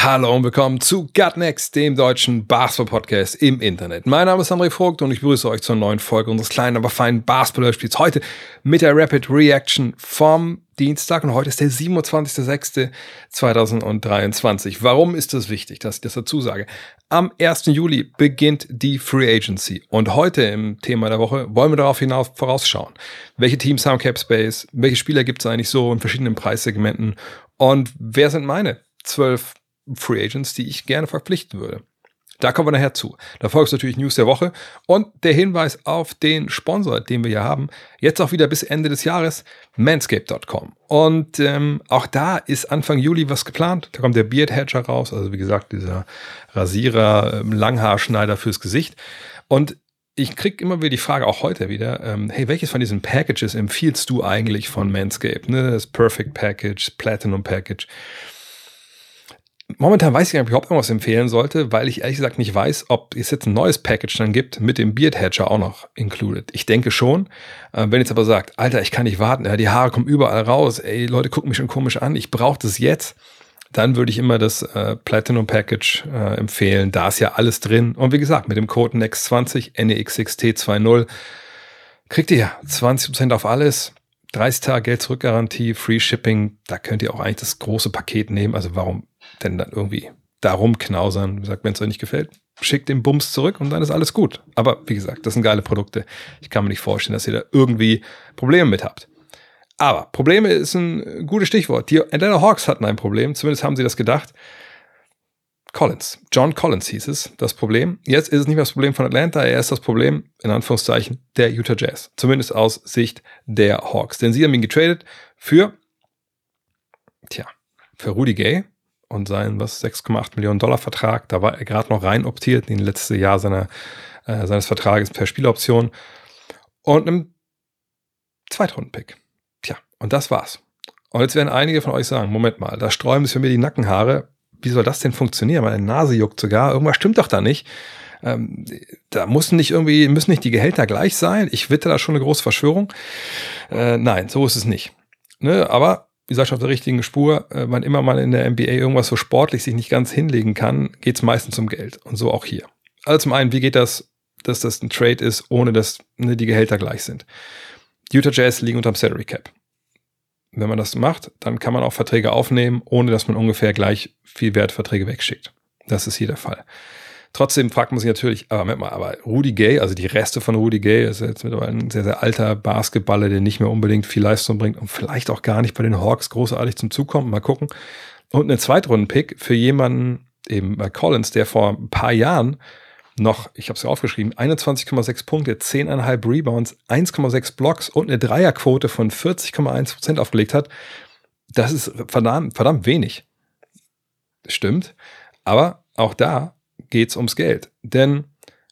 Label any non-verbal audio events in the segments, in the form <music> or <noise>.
Hallo und willkommen zu Gut Next, dem deutschen Basketball-Podcast im Internet. Mein Name ist André Vogt und ich begrüße euch zur neuen Folge unseres kleinen, aber feinen Basketball-Spiels. Heute mit der Rapid Reaction vom Dienstag und heute ist der 27.06.2023. Warum ist das wichtig, dass ich das dazu sage? Am 1. Juli beginnt die Free Agency und heute im Thema der Woche wollen wir darauf hinaus vorausschauen. Welche Teams haben Cap Space? Welche Spieler gibt es eigentlich so in verschiedenen Preissegmenten? Und wer sind meine zwölf Free Agents, die ich gerne verpflichten würde. Da kommen wir nachher zu. Da folgt natürlich News der Woche und der Hinweis auf den Sponsor, den wir hier haben. Jetzt auch wieder bis Ende des Jahres, manscape.com. Und ähm, auch da ist Anfang Juli was geplant. Da kommt der Beard Hedger raus, also wie gesagt, dieser Rasierer, ähm, Langhaarschneider fürs Gesicht. Und ich kriege immer wieder die Frage, auch heute wieder, ähm, hey, welches von diesen Packages empfiehlst du eigentlich von Manscaped? Ne? Das Perfect Package, Platinum Package momentan weiß ich gar nicht, ob ich überhaupt irgendwas empfehlen sollte, weil ich ehrlich gesagt nicht weiß, ob es jetzt ein neues Package dann gibt mit dem Beard Hatcher auch noch included. Ich denke schon. Äh, wenn jetzt aber sagt, Alter, ich kann nicht warten, ja, die Haare kommen überall raus, ey, Leute gucken mich schon komisch an, ich brauche das jetzt, dann würde ich immer das äh, Platinum Package äh, empfehlen. Da ist ja alles drin. Und wie gesagt, mit dem Code NEXT20, NEXXT20, kriegt ihr 20% auf alles. 30 Tage Geld zurückgarantie, Free Shipping, da könnt ihr auch eigentlich das große Paket nehmen. Also warum denn dann irgendwie da rumknausern? Wie gesagt, wenn es euch nicht gefällt, schickt den Bums zurück und dann ist alles gut. Aber wie gesagt, das sind geile Produkte. Ich kann mir nicht vorstellen, dass ihr da irgendwie Probleme mit habt. Aber Probleme ist ein gutes Stichwort. Die Atlanta Hawks hatten ein Problem, zumindest haben sie das gedacht. Collins. John Collins hieß es, das Problem. Jetzt ist es nicht mehr das Problem von Atlanta, er ist das Problem, in Anführungszeichen, der Utah Jazz. Zumindest aus Sicht der Hawks. Denn sie haben ihn getradet für, tja, für Rudy Gay und seinen, was, 6,8 Millionen Dollar Vertrag. Da war er gerade noch rein optiert in das letzte Jahr seiner, äh, seines Vertrages per Spieloption. Und einem Zweitrunden-Pick. Tja, und das war's. Und jetzt werden einige von euch sagen, Moment mal, da sträuben sich für mir die Nackenhaare wie soll das denn funktionieren? Meine Nase juckt sogar. Irgendwas stimmt doch da nicht. Ähm, da müssen nicht irgendwie, müssen nicht die Gehälter gleich sein. Ich witte da schon eine große Verschwörung. Äh, nein, so ist es nicht. Ne? Aber wie gesagt, auf der richtigen Spur, äh, wann immer man in der NBA irgendwas so sportlich sich nicht ganz hinlegen kann, geht es meistens um Geld. Und so auch hier. Also zum einen, wie geht das, dass das ein Trade ist, ohne dass ne, die Gehälter gleich sind? Utah Jazz liegen unterm Salary Cap. Wenn man das macht, dann kann man auch Verträge aufnehmen, ohne dass man ungefähr gleich viel Wertverträge wegschickt. Das ist hier der Fall. Trotzdem fragt man sich natürlich, aber Moment mal, aber Rudy Gay, also die Reste von Rudy Gay, ist jetzt mittlerweile ein sehr, sehr alter Basketballer, der nicht mehr unbedingt viel Leistung bringt und vielleicht auch gar nicht bei den Hawks großartig zum Zug kommt. Mal gucken. Und eine Zweitrunden-Pick für jemanden, eben bei Collins, der vor ein paar Jahren noch, ich habe es ja aufgeschrieben, 21,6 Punkte, 10,5 Rebounds, 1,6 Blocks und eine Dreierquote von 40,1 Prozent aufgelegt hat. Das ist verdammt, verdammt wenig. Stimmt. Aber auch da geht es ums Geld. Denn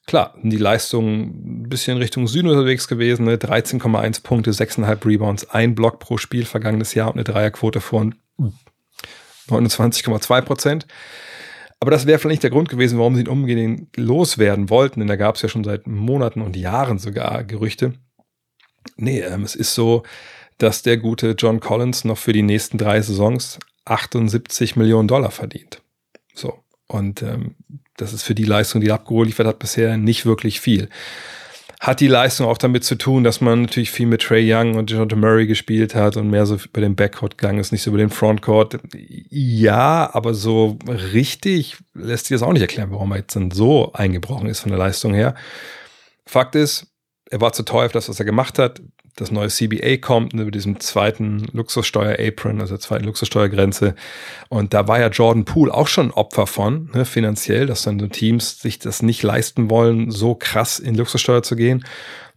klar, die Leistungen ein bisschen Richtung Süden unterwegs gewesen. Ne? 13,1 Punkte, 6,5 Rebounds, ein Block pro Spiel vergangenes Jahr und eine Dreierquote von 29,2 Prozent. Aber das wäre vielleicht der Grund gewesen, warum sie ihn unbedingt loswerden wollten, denn da gab es ja schon seit Monaten und Jahren sogar Gerüchte. Nee, ähm, es ist so, dass der gute John Collins noch für die nächsten drei Saisons 78 Millionen Dollar verdient. So. Und ähm, das ist für die Leistung, die er abgeliefert hat, bisher nicht wirklich viel hat die Leistung auch damit zu tun, dass man natürlich viel mit Trey Young und Jonathan Murray gespielt hat und mehr so über den Backcourt gegangen ist, nicht so über den Frontcourt. Ja, aber so richtig lässt sich das auch nicht erklären, warum er jetzt dann so eingebrochen ist von der Leistung her. Fakt ist, er war zu teuer für das, was er gemacht hat das neue CBA kommt, ne, mit diesem zweiten Luxussteuer-Apron, also der zweiten Luxussteuergrenze. Und da war ja Jordan Poole auch schon Opfer von, ne, finanziell, dass dann so Teams sich das nicht leisten wollen, so krass in Luxussteuer zu gehen.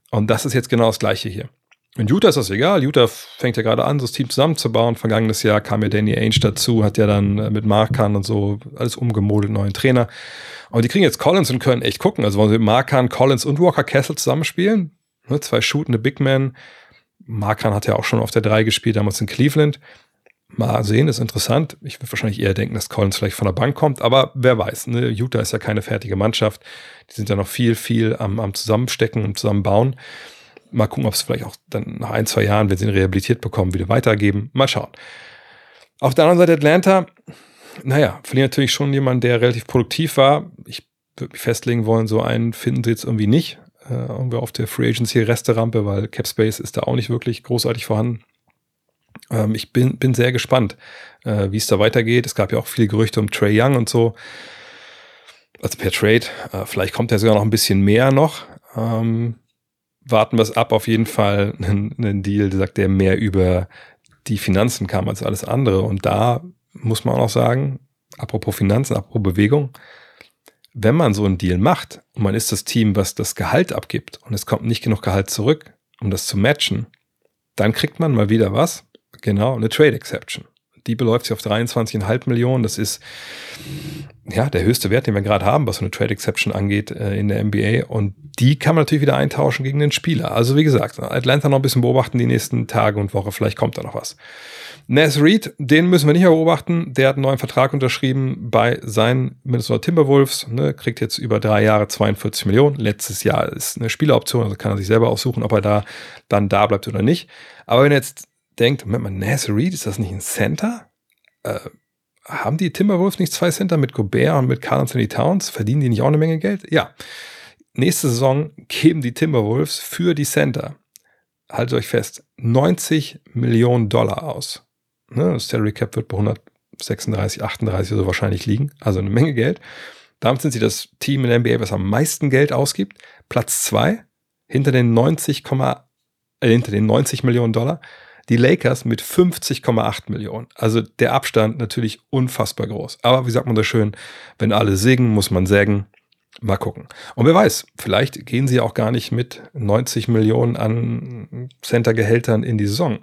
Und das ist jetzt genau das Gleiche hier. In Utah ist das egal. Utah fängt ja gerade an, das Team zusammenzubauen. Vergangenes Jahr kam ja Danny Ainge dazu, hat ja dann äh, mit Markan und so alles umgemodelt, neuen Trainer. Aber die kriegen jetzt Collins und können echt gucken. Also wollen sie mit Markan, Collins und Walker Kessel zusammenspielen. Ne, zwei shootende Big Men. Markan hat ja auch schon auf der 3 gespielt, damals in Cleveland. Mal sehen, ist interessant. Ich würde wahrscheinlich eher denken, dass Collins vielleicht von der Bank kommt, aber wer weiß. Ne? Utah ist ja keine fertige Mannschaft. Die sind ja noch viel, viel am, am Zusammenstecken und Zusammenbauen. Mal gucken, ob es vielleicht auch dann nach ein, zwei Jahren, wenn sie ihn rehabilitiert bekommen, wieder weitergeben. Mal schauen. Auf der anderen Seite Atlanta, naja, verlieren natürlich schon jemand, der relativ produktiv war. Ich würde mich festlegen wollen, so einen finden sie jetzt irgendwie nicht. Äh, irgendwie auf der Free Agency Resterampe, weil Cap Space ist da auch nicht wirklich großartig vorhanden. Ähm, ich bin, bin sehr gespannt, äh, wie es da weitergeht. Es gab ja auch viele Gerüchte um Trey Young und so. Also per Trade. Äh, vielleicht kommt er sogar noch ein bisschen mehr noch. Ähm, warten wir es ab. Auf jeden Fall <laughs> einen, Deal, sagt, der mehr über die Finanzen kam als alles andere. Und da muss man auch noch sagen, apropos Finanzen, apropos Bewegung, wenn man so einen Deal macht und man ist das Team, was das Gehalt abgibt und es kommt nicht genug Gehalt zurück, um das zu matchen, dann kriegt man mal wieder was, Genau, eine Trade Exception. Die beläuft sich auf 23,5 Millionen. Das ist ja der höchste Wert, den wir gerade haben, was so eine Trade Exception angeht äh, in der NBA. Und die kann man natürlich wieder eintauschen gegen den Spieler. Also wie gesagt, Atlanta noch ein bisschen beobachten die nächsten Tage und Woche. Vielleicht kommt da noch was. Nas Reed, den müssen wir nicht mehr beobachten. Der hat einen neuen Vertrag unterschrieben bei seinen Minnesota Timberwolves. Ne, kriegt jetzt über drei Jahre 42 Millionen. Letztes Jahr ist eine Spieleroption, also kann er sich selber aussuchen, ob er da dann da bleibt oder nicht. Aber wenn jetzt denkt, Moment mal, Nas Reed, ist das nicht ein Center? Äh, haben die Timberwolves nicht zwei Center mit Gobert und mit Carl Anthony Towns? Verdienen die nicht auch eine Menge Geld? Ja. Nächste Saison geben die Timberwolves für die Center, haltet euch fest, 90 Millionen Dollar aus. Ne, das Salary Cap wird bei 136, 38 oder so wahrscheinlich liegen, also eine Menge Geld. Damit sind sie das Team in der NBA, was am meisten Geld ausgibt. Platz zwei hinter den 90, äh, hinter den 90 Millionen Dollar die Lakers mit 50,8 Millionen. Also der Abstand natürlich unfassbar groß. Aber wie sagt man das schön, wenn alle sägen, muss man sägen. Mal gucken. Und wer weiß, vielleicht gehen sie auch gar nicht mit 90 Millionen an Center-Gehältern in die Saison,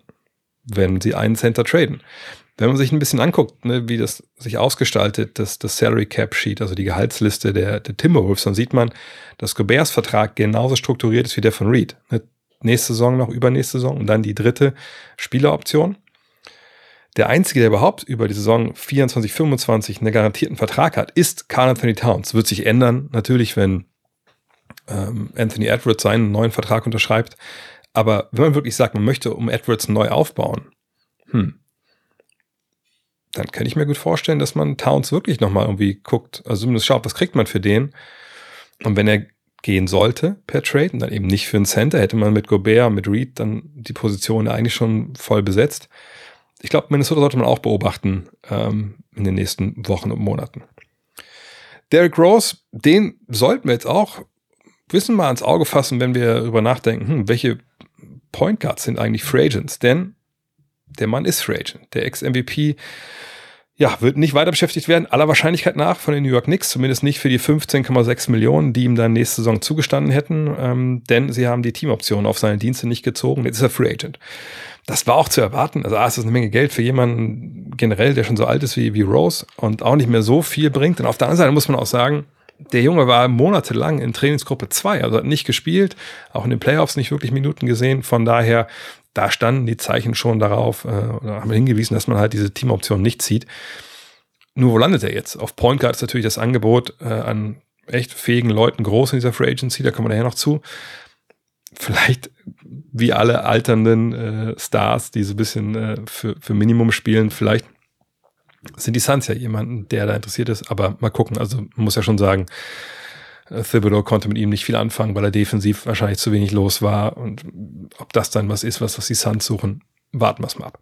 wenn sie einen Center traden. Wenn man sich ein bisschen anguckt, ne, wie das sich ausgestaltet, das, das Salary Cap Sheet, also die Gehaltsliste der, der Timberwolves, dann sieht man, dass Goberts Vertrag genauso strukturiert ist wie der von Reed. Ne, nächste Saison noch, übernächste Saison und dann die dritte Spieleroption. Der einzige, der überhaupt über die Saison 24, 25 einen garantierten Vertrag hat, ist Carl Anthony Towns. Wird sich ändern, natürlich, wenn ähm, Anthony Edwards seinen neuen Vertrag unterschreibt. Aber wenn man wirklich sagt, man möchte um Edwards neu aufbauen, hm, dann kann ich mir gut vorstellen, dass man Towns wirklich nochmal irgendwie guckt, also zumindest schaut, was kriegt man für den. Und wenn er gehen sollte per Trade und dann eben nicht für einen Center, hätte man mit Gobert, mit Reed dann die Position eigentlich schon voll besetzt. Ich glaube, Minnesota sollte man auch beobachten ähm, in den nächsten Wochen und Monaten. Derrick Rose, den sollten wir jetzt auch wissen mal ans Auge fassen, wenn wir darüber nachdenken, hm, welche Point Guards sind eigentlich Free Agents? Denn der Mann ist Free Agent. Der Ex-MVP ja, wird nicht weiter beschäftigt werden, aller Wahrscheinlichkeit nach von den New York Knicks, zumindest nicht für die 15,6 Millionen, die ihm dann nächste Saison zugestanden hätten, ähm, denn sie haben die Teamoption auf seine Dienste nicht gezogen. Jetzt ist er Free Agent. Das war auch zu erwarten. Also, ah, es ist eine Menge Geld für jemanden generell, der schon so alt ist wie, wie Rose und auch nicht mehr so viel bringt. Und auf der anderen Seite muss man auch sagen, der Junge war monatelang in Trainingsgruppe 2, also hat nicht gespielt, auch in den Playoffs nicht wirklich Minuten gesehen. Von daher da standen die Zeichen schon darauf, äh, oder haben hingewiesen, dass man halt diese Teamoption nicht zieht. Nur wo landet er jetzt? Auf Point Guard ist natürlich das Angebot äh, an echt fähigen Leuten groß in dieser Free Agency, da kommen wir nachher noch zu. Vielleicht wie alle alternden äh, Stars, die so ein bisschen äh, für, für Minimum spielen, vielleicht sind die Suns ja jemanden, der da interessiert ist, aber mal gucken. Also man muss ja schon sagen, Thibodeau konnte mit ihm nicht viel anfangen, weil er defensiv wahrscheinlich zu wenig los war. Und ob das dann was ist, was, was die Suns suchen, warten wir es mal ab.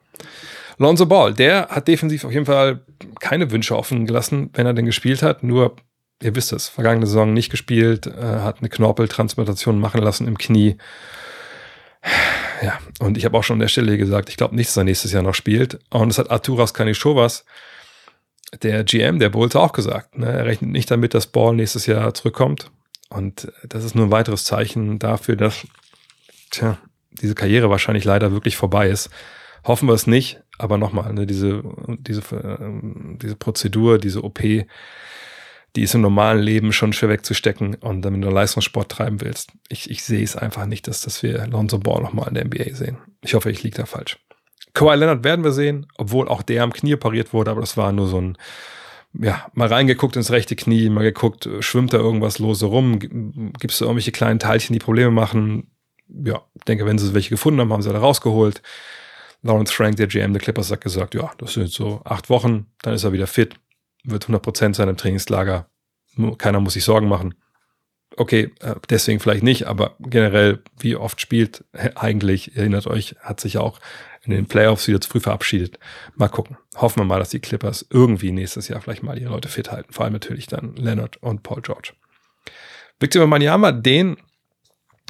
Lonzo Ball, der hat defensiv auf jeden Fall keine Wünsche offen gelassen, wenn er denn gespielt hat. Nur, ihr wisst es, vergangene Saison nicht gespielt, äh, hat eine Knorpeltransplantation machen lassen im Knie. Ja, und ich habe auch schon an der Stelle gesagt, ich glaube nicht, dass er nächstes Jahr noch spielt. Und es hat Arturas Kanishovas der GM der Bulls auch gesagt. Ne? Er rechnet nicht damit, dass Ball nächstes Jahr zurückkommt. Und das ist nur ein weiteres Zeichen dafür, dass tja, diese Karriere wahrscheinlich leider wirklich vorbei ist. Hoffen wir es nicht, aber nochmal, ne, diese, diese, äh, diese Prozedur, diese OP, die ist im normalen Leben schon schwer wegzustecken und wenn du Leistungssport treiben willst, ich, ich sehe es einfach nicht, dass, dass wir Lonzo Ball nochmal in der NBA sehen. Ich hoffe, ich liege da falsch. Kawhi Leonard werden wir sehen, obwohl auch der am Knie pariert wurde, aber das war nur so ein, ja, mal reingeguckt ins rechte Knie, mal geguckt, schwimmt da irgendwas lose rum, gibt es da irgendwelche kleinen Teilchen, die Probleme machen. Ja, denke, wenn sie welche gefunden haben, haben sie da rausgeholt. Lawrence Frank, der GM der Clippers, hat gesagt, ja, das sind so acht Wochen, dann ist er wieder fit, wird 100% sein im Trainingslager, keiner muss sich Sorgen machen. Okay, äh, deswegen vielleicht nicht, aber generell, wie oft spielt, <laughs> eigentlich, erinnert euch, hat sich auch in den Playoffs wieder zu früh verabschiedet. Mal gucken. Hoffen wir mal, dass die Clippers irgendwie nächstes Jahr vielleicht mal ihre Leute fit halten. Vor allem natürlich dann Leonard und Paul George. Victor Manjama, den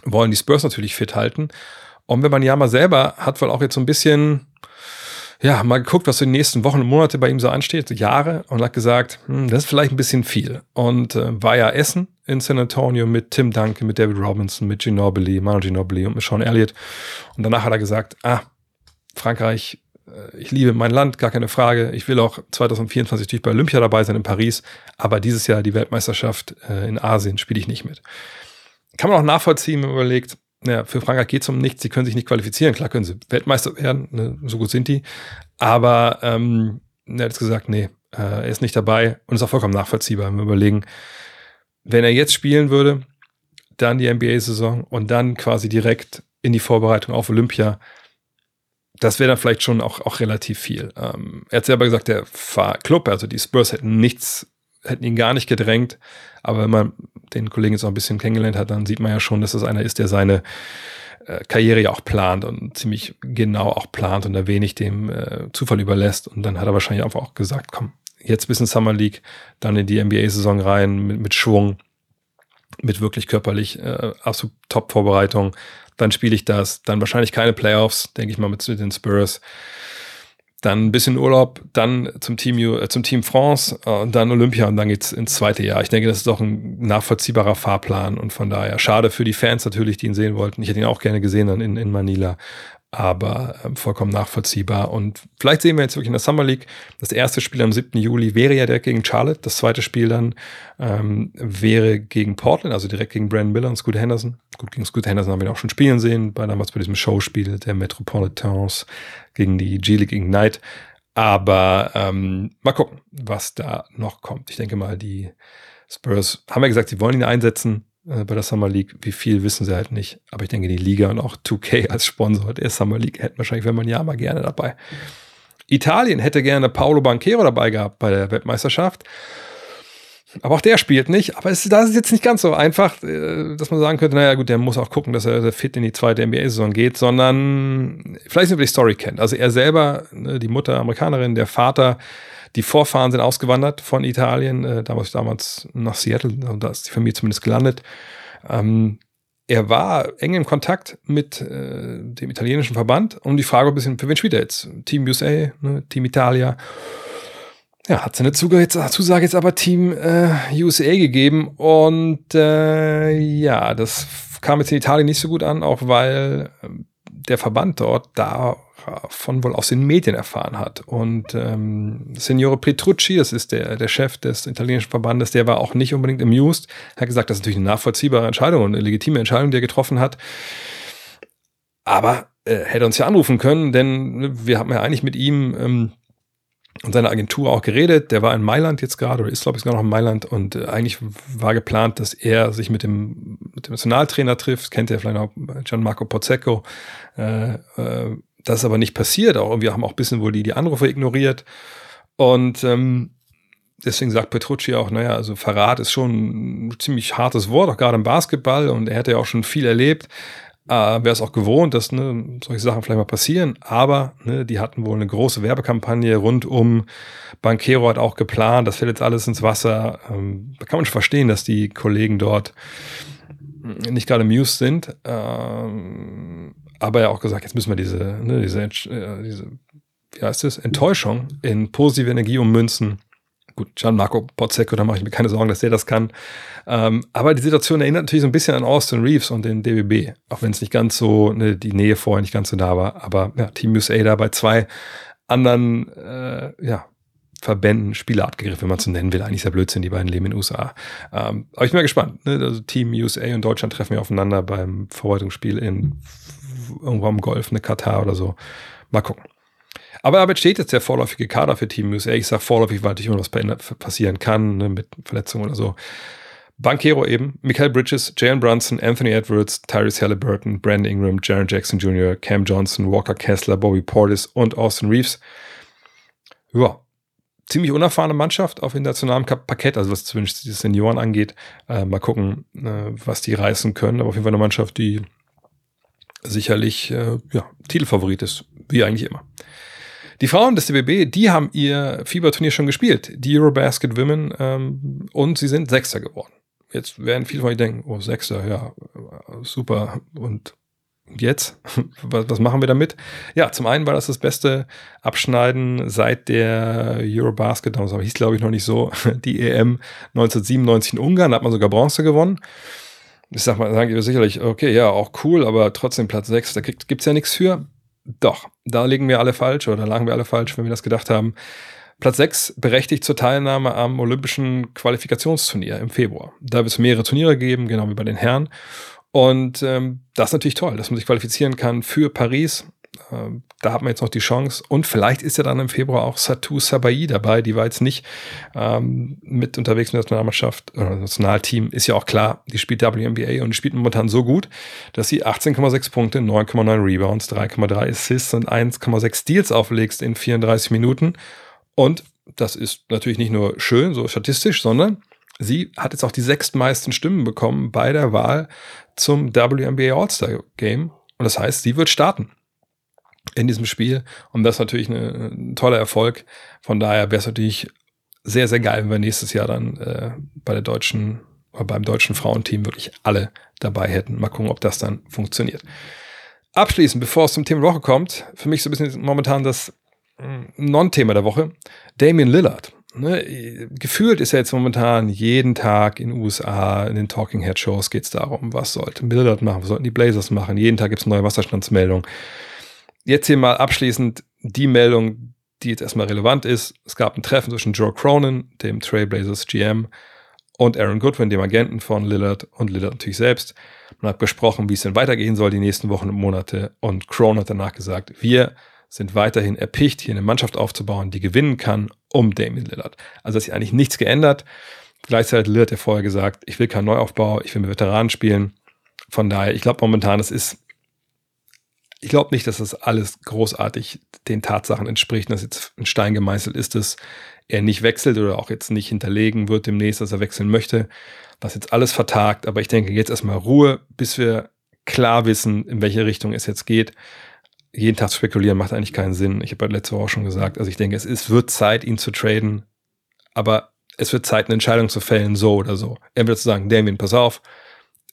wollen die Spurs natürlich fit halten. Und wenn Manjama selber hat wohl auch jetzt so ein bisschen, ja, mal geguckt, was in den nächsten Wochen und Monate bei ihm so ansteht, so Jahre, und hat gesagt, hm, das ist vielleicht ein bisschen viel. Und äh, war ja Essen in San Antonio mit Tim Duncan, mit David Robinson, mit Ginobili, Manu Ginobili und mit Sean Elliott. Und danach hat er gesagt, ah, Frankreich, äh, ich liebe mein Land, gar keine Frage. Ich will auch 2024 natürlich bei Olympia dabei sein in Paris, aber dieses Jahr die Weltmeisterschaft äh, in Asien spiele ich nicht mit. Kann man auch nachvollziehen, wenn man überlegt, ja, für Frankreich geht es um nichts, sie können sich nicht qualifizieren. Klar können sie Weltmeister werden, ne, so gut sind die. Aber ähm, er hat gesagt, nee, äh, er ist nicht dabei und ist auch vollkommen nachvollziehbar, wenn wir überlegen, wenn er jetzt spielen würde, dann die NBA-Saison und dann quasi direkt in die Vorbereitung auf Olympia, das wäre dann vielleicht schon auch, auch relativ viel. Ähm, er hat selber gesagt, der Club, also die Spurs hätten nichts, hätten ihn gar nicht gedrängt. Aber wenn man den Kollegen jetzt auch ein bisschen kennengelernt hat, dann sieht man ja schon, dass das einer ist, der seine äh, Karriere ja auch plant und ziemlich genau auch plant und er wenig dem äh, Zufall überlässt. Und dann hat er wahrscheinlich einfach auch gesagt, komm, jetzt bis in Summer League, dann in die NBA-Saison rein mit, mit Schwung, mit wirklich körperlich äh, absolut Top-Vorbereitung dann spiele ich das. Dann wahrscheinlich keine Playoffs, denke ich mal, mit den Spurs. Dann ein bisschen Urlaub, dann zum Team, äh, zum Team France äh, und dann Olympia und dann geht's ins zweite Jahr. Ich denke, das ist doch ein nachvollziehbarer Fahrplan und von daher schade für die Fans natürlich, die ihn sehen wollten. Ich hätte ihn auch gerne gesehen dann in, in Manila aber ähm, vollkommen nachvollziehbar. Und vielleicht sehen wir jetzt wirklich in der Summer League. Das erste Spiel am 7. Juli wäre ja direkt gegen Charlotte. Das zweite Spiel dann ähm, wäre gegen Portland, also direkt gegen Brandon Miller und Scoot Henderson. Gut, gegen Scoot Henderson haben wir auch schon spielen sehen, bei damals bei diesem Showspiel der Metropolitans gegen die G-League Ignite. Aber ähm, mal gucken, was da noch kommt. Ich denke mal, die Spurs haben ja gesagt, sie wollen ihn einsetzen äh, bei der Summer League. Wie viel wissen sie halt nicht. Aber ich denke, die Liga und auch 2K als Sponsor der Summer League hätten wahrscheinlich, wenn man ja mal gerne dabei. Italien hätte gerne Paolo Banquero dabei gehabt bei der Weltmeisterschaft. Aber auch der spielt nicht. Aber es, das ist jetzt nicht ganz so einfach, äh, dass man sagen könnte, naja gut, der muss auch gucken, dass er fit in die zweite NBA-Saison geht, sondern vielleicht nicht, ob die Story kennt. Also er selber, ne, die Mutter Amerikanerin, der Vater die Vorfahren sind ausgewandert von Italien, äh, damals, damals nach Seattle, da ist die Familie zumindest gelandet. Ähm, er war eng im Kontakt mit äh, dem italienischen Verband und die Frage ein bisschen, für wen spielt er jetzt? Team USA, ne, Team Italia. Ja, hat seine Zusage jetzt, aber Team äh, USA gegeben und äh, ja, das kam jetzt in Italien nicht so gut an, auch weil äh, der Verband dort da davon wohl aus den Medien erfahren hat. Und ähm, Signore Petrucci, das ist der, der Chef des italienischen Verbandes, der war auch nicht unbedingt amused. Hat gesagt, das ist natürlich eine nachvollziehbare Entscheidung und eine legitime Entscheidung, die er getroffen hat. Aber äh, hätte uns ja anrufen können, denn wir haben ja eigentlich mit ihm ähm, und seiner Agentur auch geredet. Der war in Mailand jetzt gerade oder ist, glaube ich, sogar noch in Mailand und äh, eigentlich war geplant, dass er sich mit dem, mit dem Nationaltrainer trifft. Kennt ihr vielleicht auch Gianmarco Pozzecco. Äh, äh, das ist aber nicht passiert. Auch wir haben auch ein bisschen wohl die, die Anrufe ignoriert. Und ähm, deswegen sagt Petrucci auch, naja, also Verrat ist schon ein ziemlich hartes Wort, auch gerade im Basketball. Und er hätte ja auch schon viel erlebt. Äh, Wäre es auch gewohnt, dass ne, solche Sachen vielleicht mal passieren. Aber ne, die hatten wohl eine große Werbekampagne rund um Banquero hat auch geplant. Das fällt jetzt alles ins Wasser. Ähm, da kann man schon verstehen, dass die Kollegen dort nicht gerade amused sind. Ähm, aber ja auch gesagt, jetzt müssen wir diese, ne, diese, äh, diese wie heißt es, Enttäuschung in positive Energie ummünzen. Gut, Gianmarco Pozzecco, da mache ich mir keine Sorgen, dass der das kann. Ähm, aber die Situation erinnert natürlich so ein bisschen an Austin Reeves und den DBB, auch wenn es nicht ganz so, ne, die Nähe vorher nicht ganz so da war. Aber ja, Team USA da bei zwei anderen äh, ja, Verbänden Spielerart gegriffen, wenn man es so nennen will. Eigentlich ist ja Blödsinn, die beiden leben in den USA. Ähm, aber ich bin mal gespannt. Ne? Also Team USA und Deutschland treffen ja aufeinander beim Verwaltungsspiel in irgendwo am Golf, eine Katar oder so. Mal gucken. Aber damit steht jetzt der vorläufige Kader für Team USA. Ich sage vorläufig, weil natürlich immer was passieren kann, ne, mit Verletzungen oder so. Bankero eben, Michael Bridges, Jalen Brunson, Anthony Edwards, Tyrese Halliburton, Brandon Ingram, Jaron Jackson Jr., Cam Johnson, Walker Kessler, Bobby Portis und Austin Reeves. Ja, ziemlich unerfahrene Mannschaft auf internationalem Parkett, also was zumindest die Senioren angeht. Äh, mal gucken, äh, was die reißen können. Aber auf jeden Fall eine Mannschaft, die sicherlich äh, ja, Titelfavorit ist, wie eigentlich immer. Die Frauen des DBB, die haben ihr Fieberturnier schon gespielt, die Eurobasket Women, ähm, und sie sind Sechster geworden. Jetzt werden viele von euch denken, oh, Sechster, ja, super. Und jetzt? <laughs> Was, was machen wir damit? Ja, zum einen war das das beste Abschneiden seit der Eurobasket, das hieß glaube ich noch nicht so, <laughs> die EM 1997 in Ungarn, da hat man sogar Bronze gewonnen. Ich sag mal, sagen ihr sicherlich, okay, ja, auch cool, aber trotzdem Platz 6, da gibt es ja nichts für. Doch, da liegen wir alle falsch oder lagen wir alle falsch, wenn wir das gedacht haben. Platz 6 berechtigt zur Teilnahme am Olympischen Qualifikationsturnier im Februar. Da wird es mehrere Turniere geben, genau wie bei den Herren. Und ähm, das ist natürlich toll, dass man sich qualifizieren kann für Paris. Ähm, da hat man jetzt noch die Chance. Und vielleicht ist ja dann im Februar auch Satou Sabai dabei. Die war jetzt nicht ähm, mit unterwegs in der Nationalmannschaft oder Nationalteam. Ist ja auch klar, die spielt WNBA und die spielt momentan so gut, dass sie 18,6 Punkte, 9,9 Rebounds, 3,3 Assists und 1,6 Steals auflegst in 34 Minuten. Und das ist natürlich nicht nur schön, so statistisch, sondern sie hat jetzt auch die sechstmeisten Stimmen bekommen bei der Wahl zum WNBA All-Star Game. Und das heißt, sie wird starten in diesem Spiel. Und das ist natürlich eine, ein toller Erfolg. Von daher wäre es natürlich sehr, sehr geil, wenn wir nächstes Jahr dann äh, bei der deutschen oder beim deutschen Frauenteam wirklich alle dabei hätten. Mal gucken, ob das dann funktioniert. Abschließend, bevor es zum Thema Woche kommt, für mich so ein bisschen momentan das hm, Non-Thema der Woche, Damien Lillard. Ne, gefühlt ist er jetzt momentan jeden Tag in den USA, in den Talking Head Shows geht es darum, was sollte Lillard machen, was sollten die Blazers machen. Jeden Tag gibt es neue Wasserstandsmeldungen jetzt hier mal abschließend die Meldung, die jetzt erstmal relevant ist. Es gab ein Treffen zwischen Joe Cronin, dem Trailblazers GM, und Aaron Goodwin, dem Agenten von Lillard und Lillard natürlich selbst. Man hat besprochen, wie es denn weitergehen soll die nächsten Wochen und Monate. Und Cronin hat danach gesagt, wir sind weiterhin erpicht, hier eine Mannschaft aufzubauen, die gewinnen kann um Damien Lillard. Also hat sich eigentlich nichts geändert. Gleichzeitig hat Lillard ja vorher gesagt, ich will keinen Neuaufbau, ich will mit Veteranen spielen. Von daher, ich glaube momentan, es ist ich glaube nicht, dass das alles großartig den Tatsachen entspricht, dass jetzt ein Stein gemeißelt ist, dass er nicht wechselt oder auch jetzt nicht hinterlegen wird demnächst, dass er wechseln möchte. Das jetzt alles vertagt, aber ich denke jetzt erstmal Ruhe, bis wir klar wissen, in welche Richtung es jetzt geht. Jeden Tag spekulieren macht eigentlich keinen Sinn. Ich habe letzte Woche schon gesagt. Also ich denke, es ist, wird Zeit, ihn zu traden, aber es wird Zeit, eine Entscheidung zu fällen, so oder so. Er wird zu sagen, Damien, pass auf,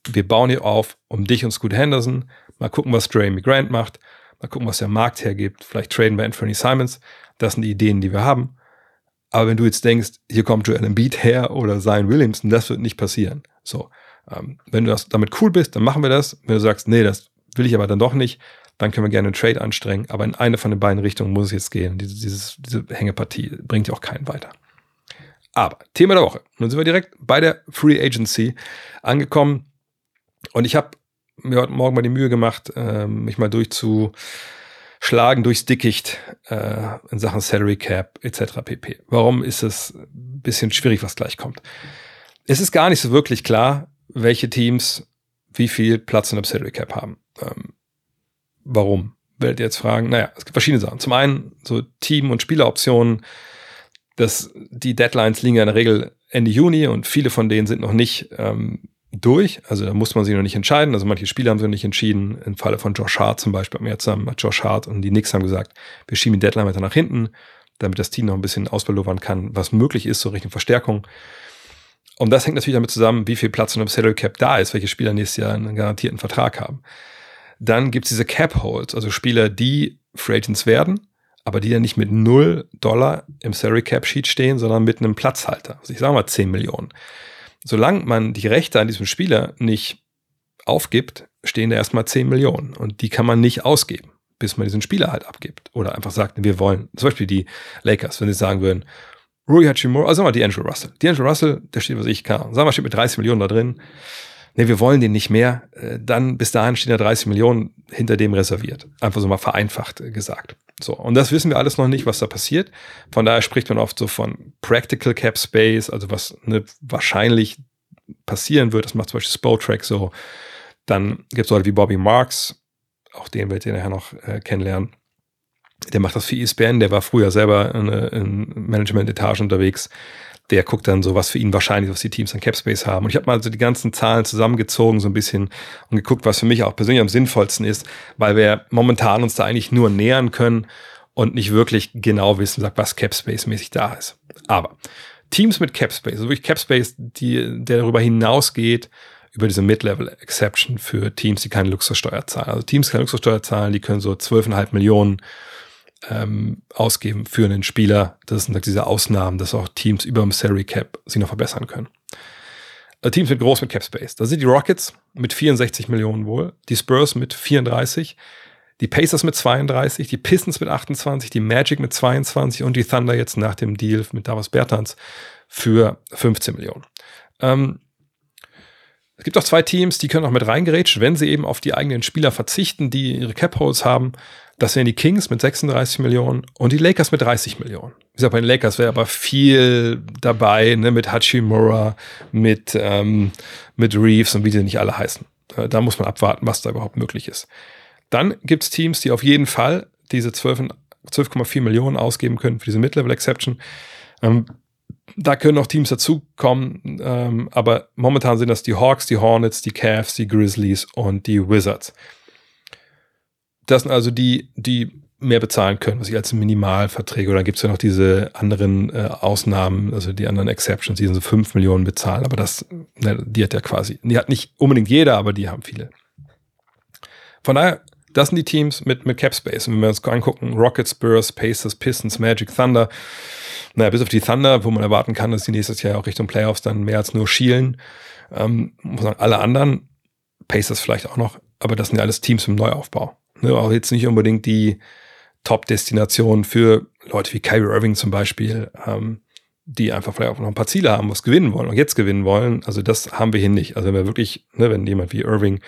wir bauen hier auf um dich und Scoot Henderson. Mal gucken, was Jeremy Grant macht. Mal gucken, was der Markt hergibt. Vielleicht traden wir Anthony Simons. Das sind die Ideen, die wir haben. Aber wenn du jetzt denkst, hier kommt Joel Embiid her oder Zion Williamson, das wird nicht passieren. So, ähm, wenn du das, damit cool bist, dann machen wir das. Wenn du sagst, nee, das will ich aber dann doch nicht, dann können wir gerne einen Trade anstrengen. Aber in eine von den beiden Richtungen muss es jetzt gehen. Diese, dieses, diese Hängepartie bringt ja auch keinen weiter. Aber Thema der Woche. Nun sind wir direkt bei der Free Agency angekommen. Und ich habe mir heute Morgen mal die Mühe gemacht, äh, mich mal durchzuschlagen, durchs Dickicht äh, in Sachen Salary Cap etc. pp. Warum ist es ein bisschen schwierig, was gleich kommt? Es ist gar nicht so wirklich klar, welche Teams wie viel Platz in der Salary Cap haben. Ähm, warum? Werdet ihr jetzt fragen? Naja, es gibt verschiedene Sachen. Zum einen so Team- und Spieleroptionen. Das, die Deadlines liegen ja in der Regel Ende Juni und viele von denen sind noch nicht ähm, durch. Also da muss man sich noch nicht entscheiden. Also manche Spiele haben sich noch nicht entschieden. Im Falle von Josh Hart zum Beispiel haben wir jetzt zusammen, Josh Hart und die Knicks haben gesagt, wir schieben die Deadline weiter nach hinten, damit das Team noch ein bisschen ausbelovern kann, was möglich ist, so Richtung Verstärkung. Und das hängt natürlich damit zusammen, wie viel Platz in einem Salary Cap da ist, welche Spieler nächstes Jahr einen garantierten Vertrag haben. Dann gibt es diese Cap Holds, also Spieler, die Free Agents werden, aber die dann nicht mit 0 Dollar im Salary Cap Sheet stehen, sondern mit einem Platzhalter. Also ich sage mal 10 Millionen. Solange man die Rechte an diesem Spieler nicht aufgibt, stehen da erstmal 10 Millionen und die kann man nicht ausgeben, bis man diesen Spieler halt abgibt oder einfach sagt, wir wollen, zum Beispiel die Lakers, wenn sie sagen würden, Rui Hachimura, also sagen wir D'Angelo Russell. D'Angelo Russell, der steht, was ich kann. Sagen wir, steht mit 30 Millionen da drin. Ne, wir wollen den nicht mehr. Äh, dann bis dahin stehen da 30 Millionen hinter dem reserviert. Einfach so mal vereinfacht gesagt. So. Und das wissen wir alles noch nicht, was da passiert. Von daher spricht man oft so von Practical Cap Space, also was ne, wahrscheinlich passieren wird. Das macht zum Beispiel Spotrack so. Dann gibt es Leute wie Bobby Marks. Auch den werdet ihr nachher noch äh, kennenlernen der macht das für ESPN, der war früher selber in, in Management-Etage unterwegs. Der guckt dann so, was für ihn wahrscheinlich, was die Teams an Capspace haben. Und ich habe mal so die ganzen Zahlen zusammengezogen, so ein bisschen und geguckt, was für mich auch persönlich am sinnvollsten ist, weil wir momentan uns da eigentlich nur nähern können und nicht wirklich genau wissen, was Capspace-mäßig da ist. Aber Teams mit Capspace, also wirklich Capspace, die, der darüber hinausgeht, über diese Mid-Level-Exception für Teams, die keine Luxussteuer zahlen. Also Teams, die keine Luxussteuer zahlen, die können so 12,5 Millionen ähm, ausgeben für einen Spieler. Das sind diese Ausnahmen, dass auch Teams über dem Salary Cap sich noch verbessern können. Also Teams mit groß mit Cap Space. Da sind die Rockets mit 64 Millionen wohl, die Spurs mit 34, die Pacers mit 32, die Pistons mit 28, die Magic mit 22 und die Thunder jetzt nach dem Deal mit Davos Bertans für 15 Millionen. Ähm, es gibt auch zwei Teams, die können auch mit reingerätschen, wenn sie eben auf die eigenen Spieler verzichten, die ihre Cap-Holes haben. Das wären die Kings mit 36 Millionen und die Lakers mit 30 Millionen. Wie gesagt, bei den Lakers wäre aber viel dabei, ne, mit Hachimura, mit, ähm, mit Reeves und wie sie nicht alle heißen. Äh, da muss man abwarten, was da überhaupt möglich ist. Dann gibt es Teams, die auf jeden Fall diese 12,4 12 Millionen ausgeben können für diese Mid-Level-Exception. Ähm, da können noch Teams dazukommen, ähm, aber momentan sind das die Hawks, die Hornets, die Cavs, die Grizzlies und die Wizards. Das sind also die, die mehr bezahlen können, was ich als Minimalverträge. Oder dann gibt es ja noch diese anderen äh, Ausnahmen, also die anderen Exceptions, die so 5 Millionen bezahlen, aber das, ne, die hat ja quasi, die hat nicht unbedingt jeder, aber die haben viele. Von daher, das sind die Teams mit, mit Cap Space. Und wenn wir uns angucken, Rockets, Spurs, Pacers, Pistons, Magic, Thunder, naja, bis auf die Thunder, wo man erwarten kann, dass die nächstes Jahr auch Richtung Playoffs dann mehr als nur schielen. Ähm, muss sagen, alle anderen, Pacers vielleicht auch noch, aber das sind ja alles Teams im Neuaufbau. Ne, auch jetzt nicht unbedingt die Top-Destination für Leute wie Kyrie Irving zum Beispiel, ähm, die einfach vielleicht auch noch ein paar Ziele haben, was gewinnen wollen und jetzt gewinnen wollen. Also das haben wir hier nicht. Also wenn wir wirklich, ne, wenn jemand wie Irving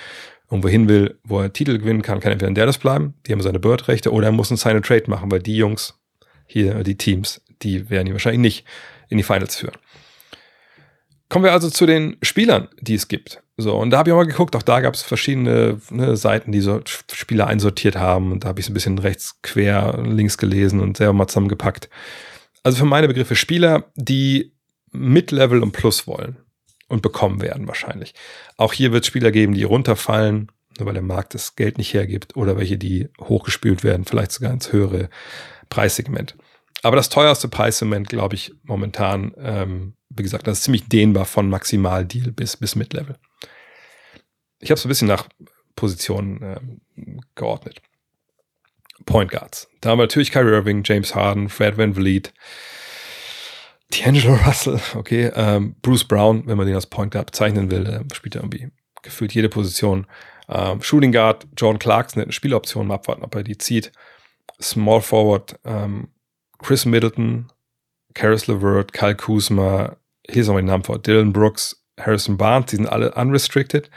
irgendwo hin will, wo er Titel gewinnen kann, kann entweder in Dallas bleiben, die haben seine Bird-Rechte, oder er muss einen Sign Trade machen, weil die Jungs hier, die Teams, die werden ihn wahrscheinlich nicht in die Finals führen. Kommen wir also zu den Spielern, die es gibt. So, und da habe ich auch mal geguckt, auch da gab es verschiedene ne, Seiten, die so Spieler einsortiert haben. Und da habe ich so ein bisschen rechts, quer, links gelesen und selber mal zusammengepackt. Also für meine Begriffe Spieler, die Mid-Level und Plus wollen und bekommen werden wahrscheinlich. Auch hier wird es Spieler geben, die runterfallen, nur weil der Markt das Geld nicht hergibt, oder welche, die hochgespült werden, vielleicht sogar ins höhere Preissegment. Aber das teuerste Preissegment, glaube ich, momentan, ähm, wie gesagt, das ist ziemlich dehnbar von Maximal-Deal bis, bis Mid-Level. Ich habe es ein bisschen nach Positionen ähm, geordnet. Point Guards. Da haben wir natürlich Kyrie Irving, James Harden, Fred Van Vliet, D'Angelo Russell, okay, ähm, Bruce Brown, wenn man den als Point Guard bezeichnen will, äh, spielt er irgendwie gefühlt jede Position. Ähm, Shooting Guard, Jordan Clarkson eine Spieloption, mal abwarten, ob er die zieht. Small Forward, ähm, Chris Middleton, Karis LeVert, Kyle Kuzma, hier ist noch mein Name vor, Dylan Brooks, Harrison Barnes, die sind alle unrestricted.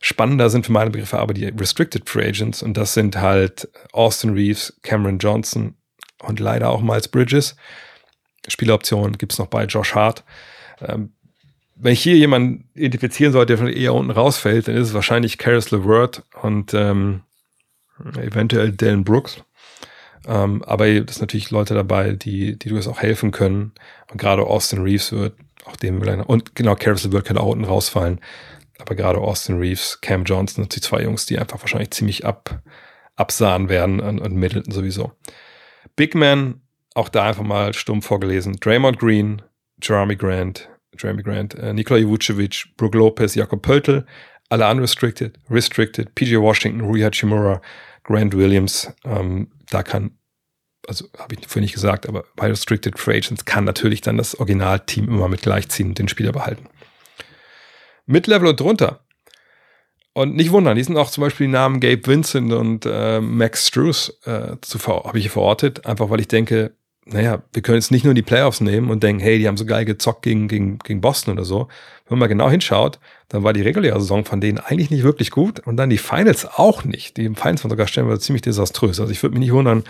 Spannender sind für meine Begriffe aber die Restricted Free Agents und das sind halt Austin Reeves, Cameron Johnson und leider auch Miles Bridges. Spieloptionen gibt es noch bei Josh Hart. Ähm, wenn ich hier jemanden identifizieren sollte, der eher unten rausfällt, dann ist es wahrscheinlich Karis LeVert und ähm, eventuell Dylan Brooks. Ähm, aber es sind natürlich Leute dabei, die, die durchaus auch helfen können. Und gerade Austin Reeves wird, auch dem und genau, Karis LeVert kann auch unten rausfallen. Aber gerade Austin Reeves, Cam Johnson und die zwei Jungs, die einfach wahrscheinlich ziemlich ab, absahen werden und, und Middleton sowieso. Big Man, auch da einfach mal stumm vorgelesen. Draymond Green, Jeremy Grant, Jeremy Grant, äh, Nikola Vucevic, Brook Lopez, Jakob Pöltl, alle unrestricted, restricted, PJ Washington, Rui Hachimura, Grant Williams. Ähm, da kann also habe ich vorhin nicht gesagt, aber bei Restricted Free Agents kann natürlich dann das Originalteam immer mit gleichziehen und den Spieler behalten. Mid-Level und drunter. Und nicht wundern, die sind auch zum Beispiel die Namen Gabe Vincent und äh, Max Struess äh, habe ich hier verortet, einfach weil ich denke, naja, wir können jetzt nicht nur die Playoffs nehmen und denken, hey, die haben so geil gezockt gegen, gegen, gegen Boston oder so. Wenn man mal genau hinschaut, dann war die reguläre Saison von denen eigentlich nicht wirklich gut und dann die Finals auch nicht. Die Finals waren sogar stellenweise ziemlich desaströs. Also ich würde mich nicht wundern,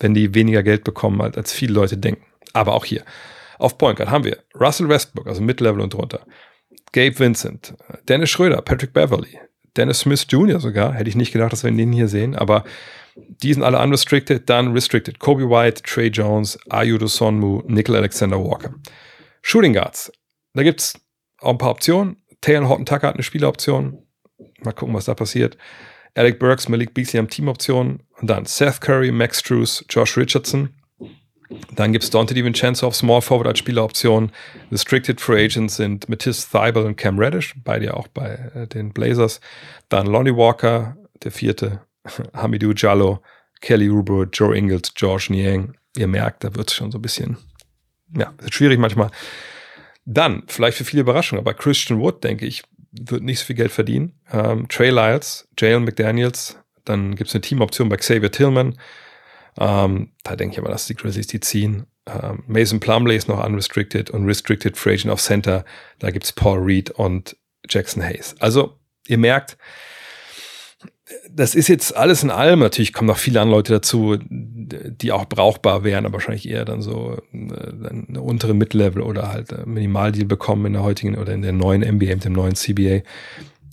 wenn die weniger Geld bekommen, als, als viele Leute denken. Aber auch hier. Auf Point Guard haben wir Russell Westbrook, also Mid-Level und drunter. Gabe Vincent, Dennis Schröder, Patrick Beverly, Dennis Smith Jr. sogar. Hätte ich nicht gedacht, dass wir den hier sehen, aber die sind alle unrestricted, dann restricted. Kobe White, Trey Jones, Ayudo Sonmu, Nickel Alexander Walker. Shooting Guards. Da gibt es auch ein paar Optionen. Taylor Horton Tucker hat eine Spieleroption. Mal gucken, was da passiert. Alec Burks, Malik Beasley haben Teamoptionen. Und dann Seth Curry, Max Drews, Josh Richardson. Dann gibt es Dante DiVincenzo auf Small Forward als Spieleroption. Restricted Free Agents sind Matisse Thibel und Cam Reddish, beide ja auch bei äh, den Blazers. Dann Lonnie Walker, der vierte. <laughs> Hamidou Jallo, Kelly Oubre, Joe Ingles, George Niang. Ihr merkt, da wird es schon so ein bisschen, ja, schwierig manchmal. Dann, vielleicht für viele Überraschungen, aber Christian Wood, denke ich, wird nicht so viel Geld verdienen. Ähm, Trey Lyles, Jalen McDaniels, dann gibt es eine Teamoption bei Xavier Tillman. Ähm, da denke ich aber, dass die Grizzlies die ziehen. Ähm, Mason Plumley ist noch unrestricted und restricted free agent auf Center. Da gibt es Paul Reed und Jackson Hayes. Also, ihr merkt, das ist jetzt alles in allem. Natürlich kommen noch viele andere Leute dazu, die auch brauchbar wären, aber wahrscheinlich eher dann so äh, eine untere Mid-Level oder halt äh, Minimaldeal bekommen in der heutigen oder in der neuen NBA mit dem neuen CBA.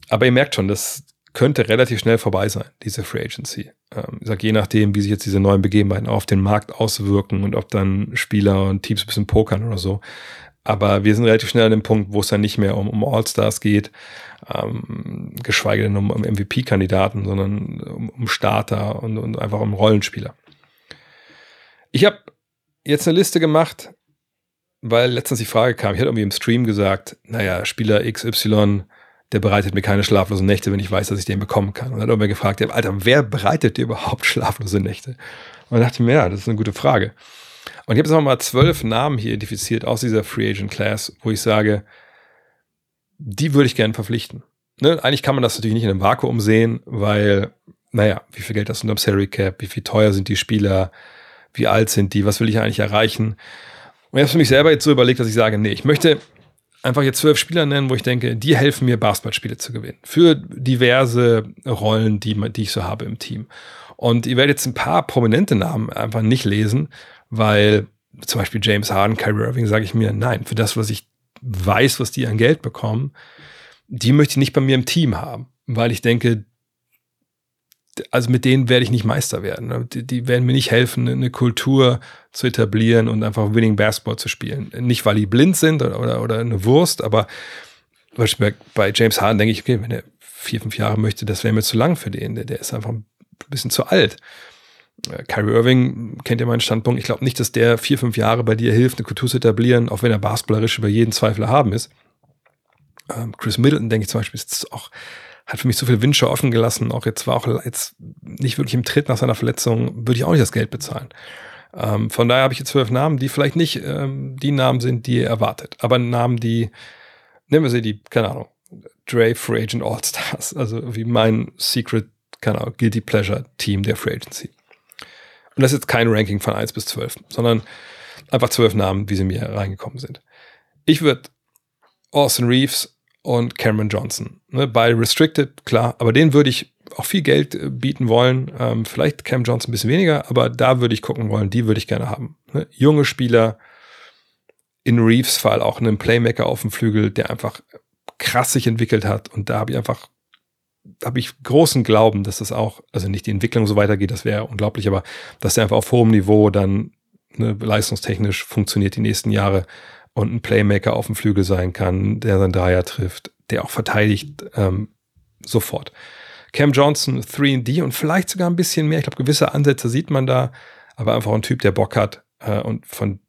Aber ihr merkt schon, das könnte relativ schnell vorbei sein, diese Free Agency. Ähm, ich sag, je nachdem, wie sich jetzt diese neuen Begebenheiten auf den Markt auswirken und ob dann Spieler und Teams ein bisschen pokern oder so. Aber wir sind relativ schnell an dem Punkt, wo es dann nicht mehr um, um All-Stars geht, ähm, geschweige denn um, um MVP-Kandidaten, sondern um, um Starter und, und, einfach um Rollenspieler. Ich habe jetzt eine Liste gemacht, weil letztens die Frage kam, ich hatte irgendwie im Stream gesagt, naja, Spieler XY, der bereitet mir keine schlaflosen Nächte, wenn ich weiß, dass ich den bekommen kann. Und dann hat irgendwer gefragt, Alter, wer bereitet dir überhaupt schlaflose Nächte? Und dann dachte ich mir, ja, das ist eine gute Frage. Und ich habe jetzt noch mal zwölf Namen hier identifiziert aus dieser Free Agent Class, wo ich sage, die würde ich gerne verpflichten. Ne? Eigentlich kann man das natürlich nicht in einem Vakuum sehen, weil, naja, wie viel Geld hast du unterm Salary Cap, wie viel teuer sind die Spieler, wie alt sind die, was will ich eigentlich erreichen? Und ich habe für mich selber jetzt so überlegt, dass ich sage, nee, ich möchte einfach jetzt zwölf Spieler nennen, wo ich denke, die helfen mir, Basketballspiele zu gewinnen. Für diverse Rollen, die, die ich so habe im Team. Und ihr werdet jetzt ein paar prominente Namen einfach nicht lesen, weil zum Beispiel James Harden, Kyrie Irving, sage ich mir, nein, für das, was ich weiß, was die an Geld bekommen, die möchte ich nicht bei mir im Team haben, weil ich denke, also mit denen werde ich nicht Meister werden. Ne? Die, die, werden mir nicht helfen, eine Kultur zu etablieren und einfach Winning Basketball zu spielen. Nicht, weil die blind sind oder, oder, oder eine Wurst, aber bei James Harden denke ich, okay, wenn er vier, fünf Jahre möchte, das wäre mir zu lang für den. Der, der ist einfach ein bisschen zu alt. Äh, Kyrie Irving kennt ja meinen Standpunkt. Ich glaube nicht, dass der vier, fünf Jahre bei dir hilft, eine Kultur zu etablieren, auch wenn er basketballerisch über jeden Zweifel haben ist. Ähm, Chris Middleton, denke ich zum Beispiel, ist auch, hat für mich so viel Wünsche offen gelassen. Auch jetzt war auch jetzt nicht wirklich im Tritt nach seiner Verletzung, würde ich auch nicht das Geld bezahlen. Ähm, von daher habe ich jetzt zwölf Namen, die vielleicht nicht ähm, die Namen sind, die ihr erwartet, aber Namen, die, nehmen wir sie die, keine Ahnung, Dre Free Agent All Stars, also wie mein Secret, keine Ahnung, Guilty Pleasure Team der Free Agency. Und das ist jetzt kein Ranking von 1 bis 12, sondern einfach zwölf Namen, wie sie mir reingekommen sind. Ich würde Austin Reeves und Cameron Johnson. Ne, bei Restricted, klar, aber den würde ich auch viel Geld äh, bieten wollen. Ähm, vielleicht Cam Johnson ein bisschen weniger, aber da würde ich gucken wollen, die würde ich gerne haben. Ne, junge Spieler, in Reeves Fall auch einen Playmaker auf dem Flügel, der einfach krass sich entwickelt hat. Und da habe ich einfach habe ich großen Glauben, dass das auch, also nicht die Entwicklung so weitergeht, das wäre unglaublich, aber dass der einfach auf hohem Niveau dann ne, leistungstechnisch funktioniert die nächsten Jahre und ein Playmaker auf dem Flügel sein kann, der sein Dreier trifft, der auch verteidigt ähm, sofort. Cam Johnson 3D und vielleicht sogar ein bisschen mehr. Ich glaube, gewisse Ansätze sieht man da, aber einfach ein Typ, der Bock hat äh, und von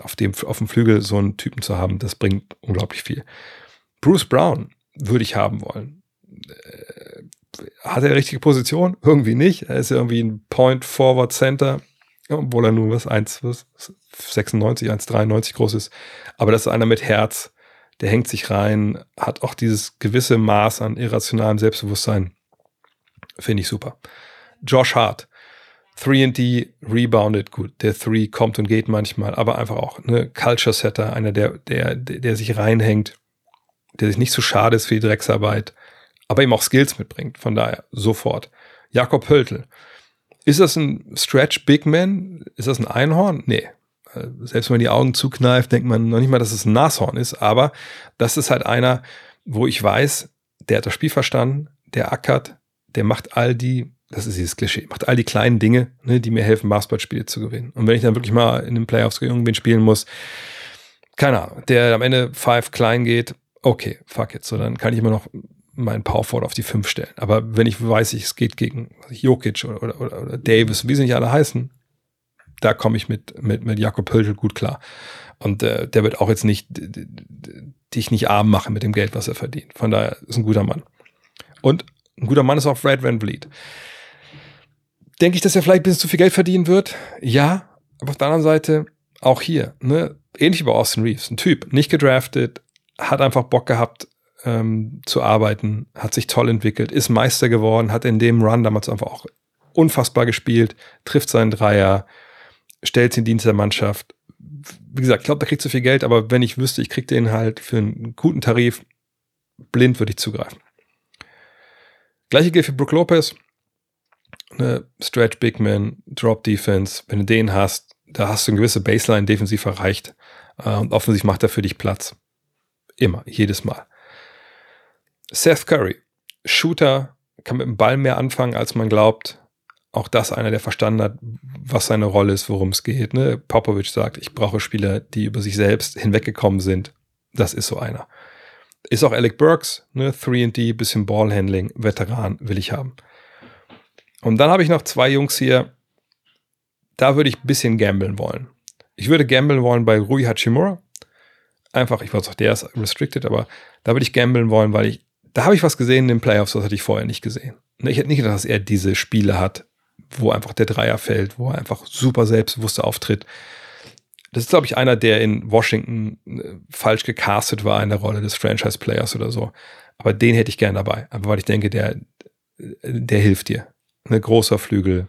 auf dem auf dem Flügel so einen Typen zu haben, das bringt unglaublich viel. Bruce Brown würde ich haben wollen. Hat er richtige Position? Irgendwie nicht. Er ist irgendwie ein Point Forward Center. obwohl er nur was 1,96, 1,93 groß ist. Aber das ist einer mit Herz, der hängt sich rein, hat auch dieses gewisse Maß an irrationalem Selbstbewusstsein. Finde ich super. Josh Hart, 3D, rebounded, gut, der 3 kommt und geht manchmal, aber einfach auch eine Culture Setter, einer, der, der, der sich reinhängt, der sich nicht zu so schade ist für die Drecksarbeit, aber eben auch Skills mitbringt. Von daher sofort. Jakob Höltel. Ist das ein Stretch Big Man? Ist das ein Einhorn? Nee. Äh, selbst wenn man die Augen zukneift, denkt man noch nicht mal, dass es ein Nashorn ist, aber das ist halt einer, wo ich weiß, der hat das Spiel verstanden, der ackert, der macht all die, das ist dieses Klischee, macht all die kleinen Dinge, ne, die mir helfen, Basketballspiele zu gewinnen. Und wenn ich dann wirklich mal in den Playoffs irgendwen spielen muss, keine Ahnung, der am Ende five klein geht, okay, fuck it. So, dann kann ich immer noch meinen Power Forward auf die 5 stellen. Aber wenn ich weiß, es geht gegen Jokic oder, oder, oder, oder Davis, wie sie nicht alle heißen, da komme ich mit, mit, mit Jakob Pöltl gut klar. Und äh, der wird auch jetzt nicht dich nicht arm machen mit dem Geld, was er verdient. Von daher ist ein guter Mann. Und ein guter Mann ist auch Fred Van Vliet. Denke ich, dass er vielleicht ein bisschen zu viel Geld verdienen wird? Ja, aber auf der anderen Seite auch hier, ne, ähnlich wie bei Austin Reeves, ein Typ, nicht gedraftet, hat einfach Bock gehabt ähm, zu arbeiten, hat sich toll entwickelt, ist Meister geworden, hat in dem Run damals einfach auch unfassbar gespielt, trifft seinen Dreier, stellt in Dienst der Mannschaft. Wie gesagt, ich glaube, da kriegt so viel Geld, aber wenn ich wüsste, ich kriege den halt für einen guten Tarif, blind würde ich zugreifen. Gleiche gilt für Brook Lopez. Eine Stretch Big Man, Drop Defense. Wenn du den hast, da hast du eine gewisse Baseline defensiv erreicht. Äh, und offensiv macht er für dich Platz. Immer, jedes Mal. Seth Curry, Shooter, kann mit dem Ball mehr anfangen, als man glaubt. Auch das einer, der verstanden hat, was seine Rolle ist, worum es geht. Ne? Popovic sagt, ich brauche Spieler, die über sich selbst hinweggekommen sind. Das ist so einer. Ist auch Alec Burks, ne? 3D, bisschen Ballhandling, Veteran will ich haben. Und dann habe ich noch zwei Jungs hier, da würde ich ein bisschen gamblen wollen. Ich würde gamblen wollen bei Rui Hachimura. Einfach, ich weiß auch, der ist restricted, aber da würde ich gamblen wollen, weil ich da habe ich was gesehen in den Playoffs, das hatte ich vorher nicht gesehen. Ne, ich hätte nicht gedacht, dass er diese Spiele hat, wo einfach der Dreier fällt, wo er einfach super selbstbewusst auftritt. Das ist, glaube ich, einer, der in Washington äh, falsch gecastet war in der Rolle des Franchise-Players oder so. Aber den hätte ich gern dabei. Aber weil ich denke, der, der hilft dir. Ein ne, großer Flügel.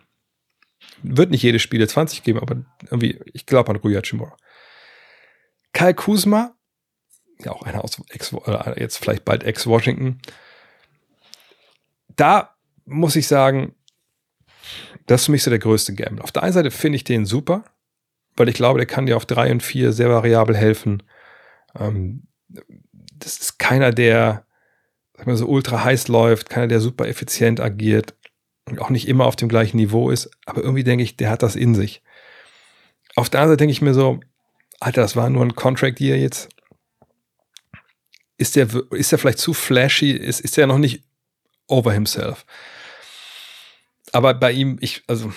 Wird nicht jedes Spiel 20 geben, aber irgendwie, ich glaube an Rui Chimura. Kyle Kuzma ja auch einer aus Ex, äh, jetzt vielleicht bald Ex-Washington. Da muss ich sagen, das ist für mich so der größte Gamble. Auf der einen Seite finde ich den super, weil ich glaube, der kann dir auf drei und vier sehr variabel helfen. Ähm, das ist keiner, der sag mal, so ultra heiß läuft, keiner, der super effizient agiert und auch nicht immer auf dem gleichen Niveau ist. Aber irgendwie denke ich, der hat das in sich. Auf der anderen Seite denke ich mir so, Alter, das war nur ein Contract Year jetzt ist der, ist der vielleicht zu flashy, ist, ist der noch nicht over himself. Aber bei ihm, ich, also,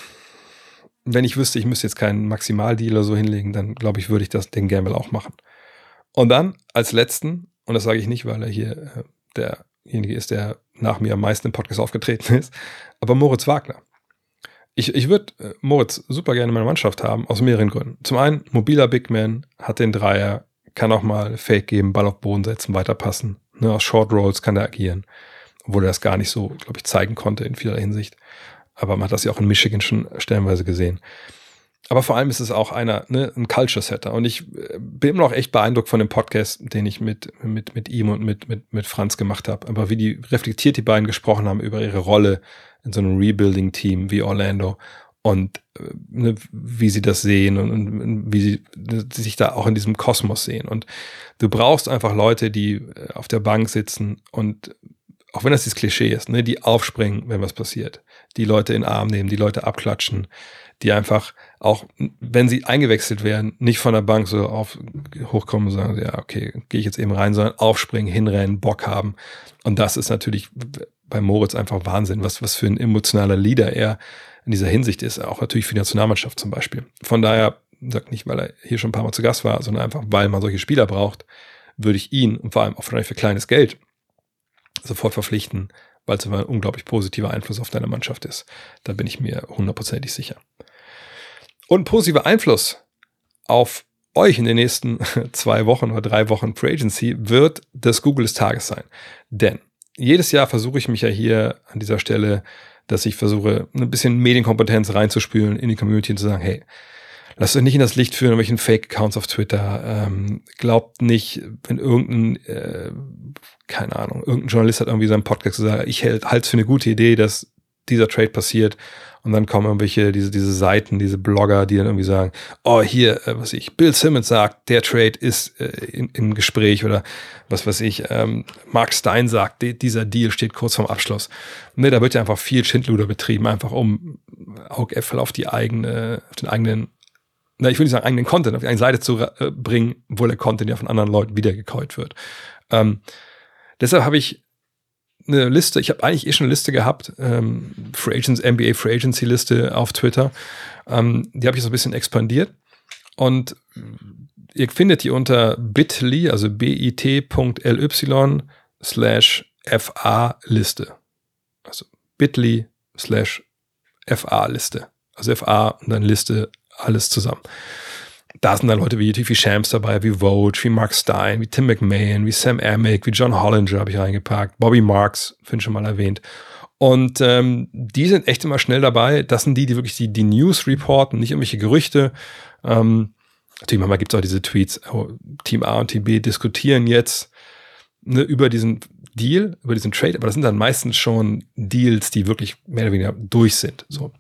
wenn ich wüsste, ich müsste jetzt keinen Maximaldeal oder so hinlegen, dann glaube ich, würde ich das den Gamble auch machen. Und dann als letzten, und das sage ich nicht, weil er hier äh, derjenige ist, der nach mir am meisten im Podcast aufgetreten <laughs> ist, aber Moritz Wagner. Ich, ich würde äh, Moritz super gerne in meiner Mannschaft haben, aus mehreren Gründen. Zum einen, mobiler Big Man, hat den Dreier, kann auch mal Fake geben, Ball auf Boden setzen, weiterpassen. Ne, aus Short Rolls kann er agieren. Obwohl er das gar nicht so, glaube ich, zeigen konnte in vieler Hinsicht. Aber man hat das ja auch in Michigan schon stellenweise gesehen. Aber vor allem ist es auch einer, ne, ein Culture Setter. Und ich äh, bin immer noch echt beeindruckt von dem Podcast, den ich mit, mit, mit ihm und mit, mit, mit Franz gemacht habe. Aber wie die reflektiert die beiden gesprochen haben über ihre Rolle in so einem Rebuilding-Team wie Orlando und äh, ne, wie sie das sehen und, und, wie sie sich da auch in diesem Kosmos sehen. Und du brauchst einfach Leute, die äh, auf der Bank sitzen und auch wenn das dieses Klischee ist, ne, die aufspringen, wenn was passiert, die Leute in den Arm nehmen, die Leute abklatschen, die einfach auch, wenn sie eingewechselt werden, nicht von der Bank so auf hochkommen und sagen, ja, okay, gehe ich jetzt eben rein, sondern aufspringen, hinrennen, Bock haben. Und das ist natürlich bei Moritz einfach Wahnsinn, was, was für ein emotionaler Leader er in dieser Hinsicht ist, auch natürlich für die Nationalmannschaft zum Beispiel. Von daher, sagt nicht, weil er hier schon ein paar Mal zu Gast war, sondern einfach, weil man solche Spieler braucht, würde ich ihn und vor allem auch für kleines Geld sofort verpflichten, weil es ein unglaublich positiver Einfluss auf deine Mannschaft ist. Da bin ich mir hundertprozentig sicher. Und positiver Einfluss auf euch in den nächsten <laughs> zwei Wochen oder drei Wochen Free Agency wird das Google des Tages sein. Denn jedes Jahr versuche ich mich ja hier an dieser Stelle, dass ich versuche, ein bisschen Medienkompetenz reinzuspülen in die Community und zu sagen, hey, lasst euch nicht in das Licht führen, welchen Fake-Accounts auf Twitter. Ähm, glaubt nicht, wenn irgendein, äh, keine Ahnung, irgendein Journalist hat irgendwie seinen Podcast gesagt, ich halte es für eine gute Idee, dass dieser Trade passiert. Und dann kommen irgendwelche, diese, diese Seiten, diese Blogger, die dann irgendwie sagen, oh, hier, äh, was ich, Bill Simmons sagt, der Trade ist äh, in, im Gespräch oder was weiß ich, ähm, Mark Stein sagt, die, dieser Deal steht kurz vorm Abschluss. Ne, da wird ja einfach viel Schindluder betrieben, einfach um Augäpfel auf die eigene, auf den eigenen, na, ich will nicht sagen eigenen Content, auf die eigene Seite zu äh, bringen, obwohl der Content ja von anderen Leuten wiedergekäut wird. Ähm, deshalb habe ich eine Liste, ich habe eigentlich eh schon eine Liste gehabt, ähm, Free Agents, NBA Free Agency Liste auf Twitter. Ähm, die habe ich so ein bisschen expandiert. Und ihr findet die unter bit.ly, also bit.ly slash fa Liste. Also bit.ly slash fa Liste. Also fa und dann Liste, alles zusammen da sind dann Leute wie wie Shams dabei, wie Vogue, wie Mark Stein, wie Tim McMahon, wie Sam Amick, wie John Hollinger habe ich reingepackt, Bobby Marks, finde schon mal erwähnt. Und ähm, die sind echt immer schnell dabei. Das sind die, die wirklich die, die News reporten, nicht irgendwelche Gerüchte. Ähm, natürlich, manchmal gibt es auch diese Tweets, oh, Team A und Team B diskutieren jetzt ne, über diesen Deal, über diesen Trade, aber das sind dann meistens schon Deals, die wirklich mehr oder weniger durch sind. So,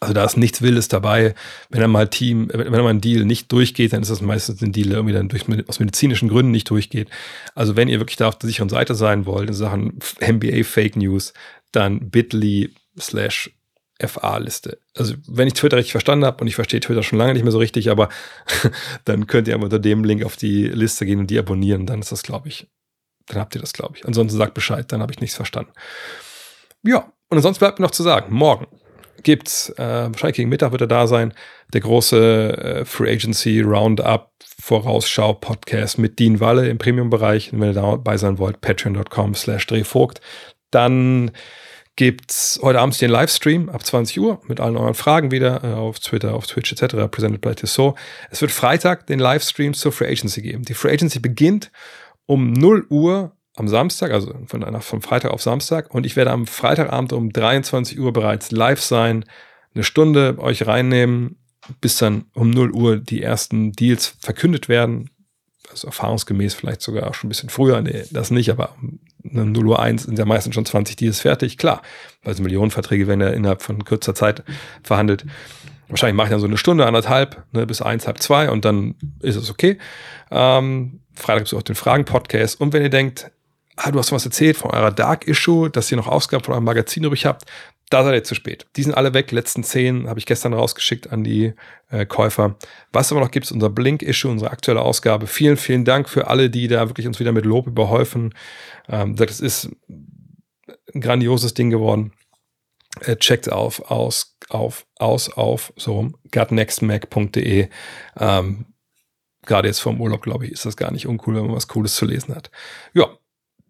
also da ist nichts Wildes dabei. Wenn er mal Team, wenn er mal ein Deal nicht durchgeht, dann ist das meistens ein Deal, der irgendwie dann durch, aus medizinischen Gründen nicht durchgeht. Also wenn ihr wirklich da auf der sicheren Seite sein wollt in Sachen NBA Fake News, dann bit.ly slash FA-Liste. Also wenn ich Twitter richtig verstanden habe und ich verstehe Twitter schon lange nicht mehr so richtig, aber <laughs> dann könnt ihr unter dem Link auf die Liste gehen und die abonnieren. Dann ist das, glaube ich, dann habt ihr das, glaube ich. Ansonsten sagt Bescheid, dann habe ich nichts verstanden. Ja, und ansonsten bleibt mir noch zu sagen, morgen gibt's, äh, wahrscheinlich gegen Mittag wird er da sein, der große äh, Free Agency Roundup Vorausschau Podcast mit Dean Walle im Premium-Bereich. Wenn ihr dabei sein wollt, patreon.com slash drehvogt. Dann gibt's heute Abend den Livestream ab 20 Uhr mit allen euren Fragen wieder äh, auf Twitter, auf Twitch etc. presented by Tissot. Es wird Freitag den Livestream zur Free Agency geben. Die Free Agency beginnt um 0 Uhr am Samstag, also von, von Freitag auf Samstag. Und ich werde am Freitagabend um 23 Uhr bereits live sein, eine Stunde euch reinnehmen, bis dann um 0 Uhr die ersten Deals verkündet werden. Also erfahrungsgemäß vielleicht sogar auch schon ein bisschen früher. Nee, das nicht, aber um 0 Uhr 1 sind ja meistens schon 20 Deals fertig. Klar, weil so Millionenverträge werden ja innerhalb von kürzer Zeit verhandelt. Wahrscheinlich mache ich dann so eine Stunde, anderthalb, ne, bis eins, halb zwei und dann ist es okay. Ähm, Freitag gibt es auch den Fragen-Podcast. Und wenn ihr denkt, ah, du hast was erzählt von eurer Dark Issue, dass ihr noch Ausgaben von eurem Magazin übrig habt. Da seid ihr zu spät. Die sind alle weg. Letzten zehn habe ich gestern rausgeschickt an die äh, Käufer. Was aber noch gibt, ist unser Blink-Issue, unsere aktuelle Ausgabe. Vielen, vielen Dank für alle, die da wirklich uns wieder mit Lob überhäufen. Ähm, das ist ein grandioses Ding geworden. Äh, checkt auf, aus, auf, aus, auf, so rum, gutnextmac.de. Ähm, Gerade jetzt vom Urlaub, glaube ich, ist das gar nicht uncool, wenn man was Cooles zu lesen hat. Ja,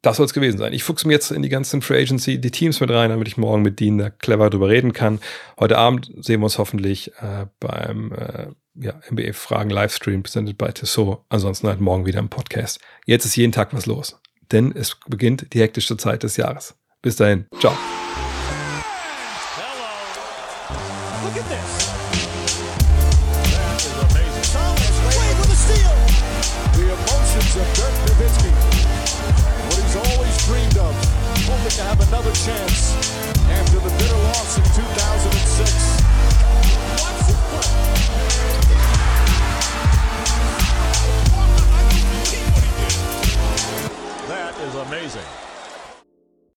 das soll es gewesen sein. Ich fuchse mir jetzt in die ganzen Free Agency, die Teams mit rein, damit ich morgen mit Dean da clever drüber reden kann. Heute Abend sehen wir uns hoffentlich äh, beim äh, ja, NBA Fragen Livestream presented by Tissot. Ansonsten halt morgen wieder im Podcast. Jetzt ist jeden Tag was los, denn es beginnt die hektische Zeit des Jahres. Bis dahin, ciao.